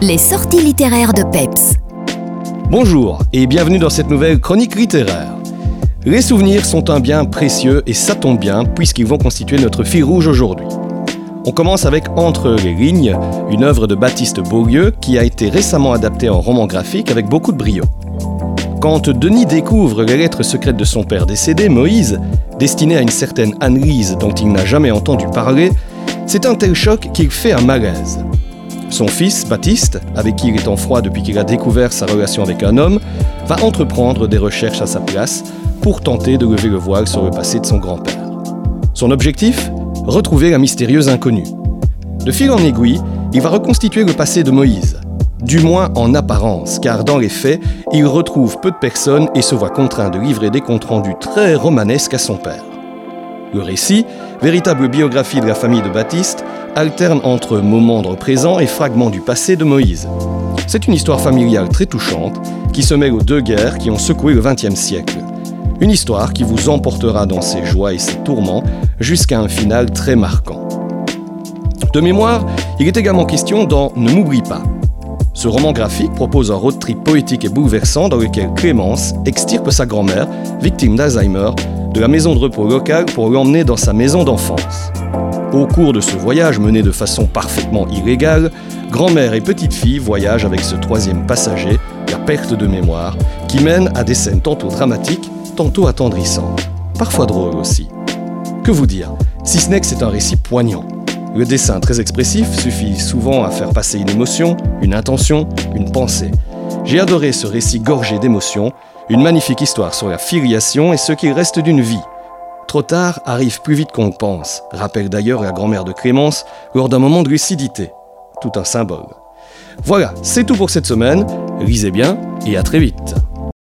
Les sorties littéraires de Peps. Bonjour et bienvenue dans cette nouvelle chronique littéraire. Les souvenirs sont un bien précieux et ça tombe bien puisqu'ils vont constituer notre fil rouge aujourd'hui. On commence avec Entre les lignes, une œuvre de Baptiste Beaulieu qui a été récemment adaptée en roman graphique avec beaucoup de brio. Quand Denis découvre les lettres secrètes de son père décédé, Moïse, destinées à une certaine Anne-Lise dont il n'a jamais entendu parler, c'est un tel choc qu'il fait un malaise. Son fils, Baptiste, avec qui il est en froid depuis qu'il a découvert sa relation avec un homme, va entreprendre des recherches à sa place pour tenter de lever le voile sur le passé de son grand-père. Son objectif? Retrouver la mystérieuse inconnue. De fil en aiguille, il va reconstituer le passé de Moïse, du moins en apparence, car dans les faits, il retrouve peu de personnes et se voit contraint de livrer des comptes rendus très romanesques à son père. Le récit, véritable biographie de la famille de Baptiste, alterne entre moments de présent et fragments du passé de Moïse. C'est une histoire familiale très touchante qui se mêle aux deux guerres qui ont secoué le XXe siècle. Une histoire qui vous emportera dans ses joies et ses tourments jusqu'à un final très marquant. De mémoire, il est également question dans Ne m'oublie pas, ce roman graphique propose un road trip poétique et bouleversant dans lequel Clémence extirpe sa grand-mère, victime d'Alzheimer, de la maison de repos locale pour l'emmener dans sa maison d'enfance. Au cours de ce voyage mené de façon parfaitement illégale, grand-mère et petite-fille voyagent avec ce troisième passager, la perte de mémoire, qui mène à des scènes tantôt dramatiques, tantôt attendrissantes, parfois drôles aussi. Que vous dire, si ce n'est que c'est un récit poignant. Le dessin très expressif suffit souvent à faire passer une émotion, une intention, une pensée. J'ai adoré ce récit gorgé d'émotions, une magnifique histoire sur la filiation et ce qu'il reste d'une vie. Trop tard arrive plus vite qu'on pense, rappelle d'ailleurs la grand-mère de Clémence lors d'un moment de lucidité. Tout un symbole. Voilà, c'est tout pour cette semaine. Lisez bien et à très vite.